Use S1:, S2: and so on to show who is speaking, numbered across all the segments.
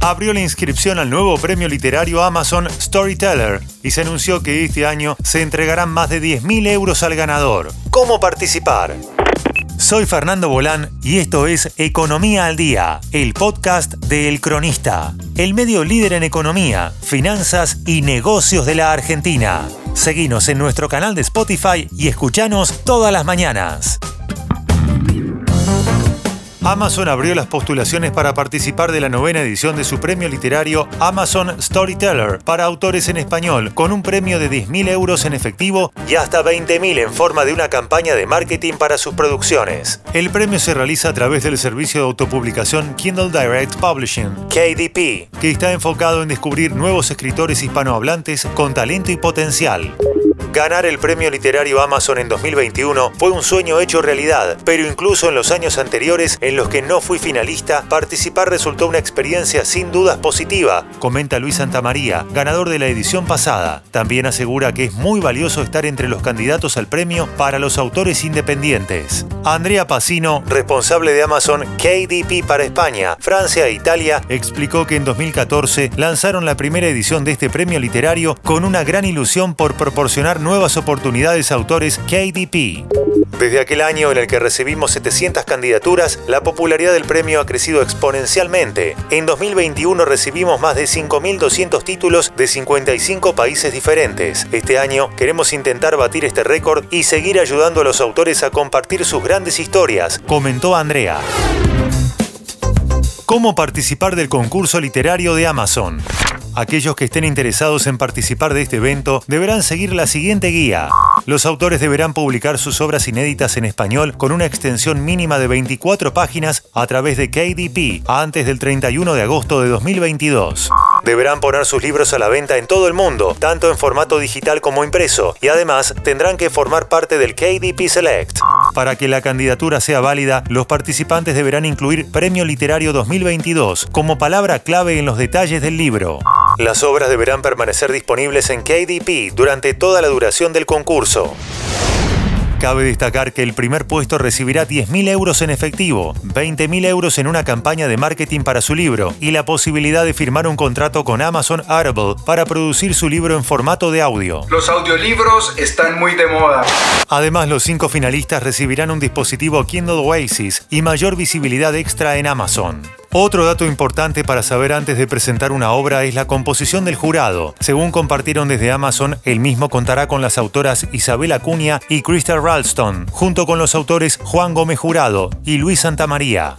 S1: abrió la inscripción al nuevo premio literario Amazon Storyteller y se anunció que este año se entregarán más de 10.000 euros al ganador. ¿Cómo participar? Soy Fernando Bolán y esto es Economía al Día, el podcast de El Cronista, el medio líder en economía, finanzas y negocios de la Argentina. Seguinos en nuestro canal de Spotify y escuchanos todas las mañanas. Amazon abrió las postulaciones para participar de la novena edición de su premio literario Amazon Storyteller para autores en español, con un premio de 10.000 euros en efectivo y hasta 20.000 en forma de una campaña de marketing para sus producciones. El premio se realiza a través del servicio de autopublicación Kindle Direct Publishing, KDP, que está enfocado en descubrir nuevos escritores hispanohablantes con talento y potencial. Ganar el premio literario Amazon en 2021 fue un sueño hecho realidad, pero incluso en los años anteriores en los que no fui finalista, participar resultó una experiencia sin dudas positiva, comenta Luis Santamaría, ganador de la edición pasada. También asegura que es muy valioso estar entre los candidatos al premio para los autores independientes. Andrea Pacino, responsable de Amazon KDP para España, Francia e Italia, explicó que en 2014 lanzaron la primera edición de este premio literario con una gran ilusión por proporcionar nuevas oportunidades a autores KDP. Desde aquel año en el que recibimos 700 candidaturas, la popularidad del premio ha crecido exponencialmente. En 2021 recibimos más de 5.200 títulos de 55 países diferentes. Este año queremos intentar batir este récord y seguir ayudando a los autores a compartir sus grandes historias, comentó Andrea. ¿Cómo participar del concurso literario de Amazon? Aquellos que estén interesados en participar de este evento deberán seguir la siguiente guía. Los autores deberán publicar sus obras inéditas en español con una extensión mínima de 24 páginas a través de KDP antes del 31 de agosto de 2022. Deberán poner sus libros a la venta en todo el mundo, tanto en formato digital como impreso, y además tendrán que formar parte del KDP Select. Para que la candidatura sea válida, los participantes deberán incluir Premio Literario 2022 como palabra clave en los detalles del libro. Las obras deberán permanecer disponibles en KDP durante toda la duración del concurso. Cabe destacar que el primer puesto recibirá 10.000 euros en efectivo, 20.000 euros en una campaña de marketing para su libro y la posibilidad de firmar un contrato con Amazon Audible para producir su libro en formato de audio.
S2: Los audiolibros están muy de moda.
S1: Además, los cinco finalistas recibirán un dispositivo Kindle Oasis y mayor visibilidad extra en Amazon. Otro dato importante para saber antes de presentar una obra es la composición del jurado. Según compartieron desde Amazon, el mismo contará con las autoras Isabel Acuña y Crystal Ralston, junto con los autores Juan Gómez Jurado y Luis Santamaría.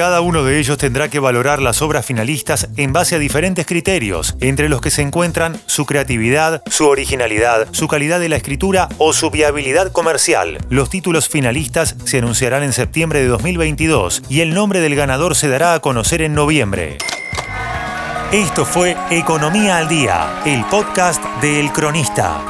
S1: Cada uno de ellos tendrá que valorar las obras finalistas en base a diferentes criterios, entre los que se encuentran su creatividad, su originalidad, su calidad de la escritura o su viabilidad comercial. Los títulos finalistas se anunciarán en septiembre de 2022 y el nombre del ganador se dará a conocer en noviembre. Esto fue Economía al Día, el podcast de El Cronista.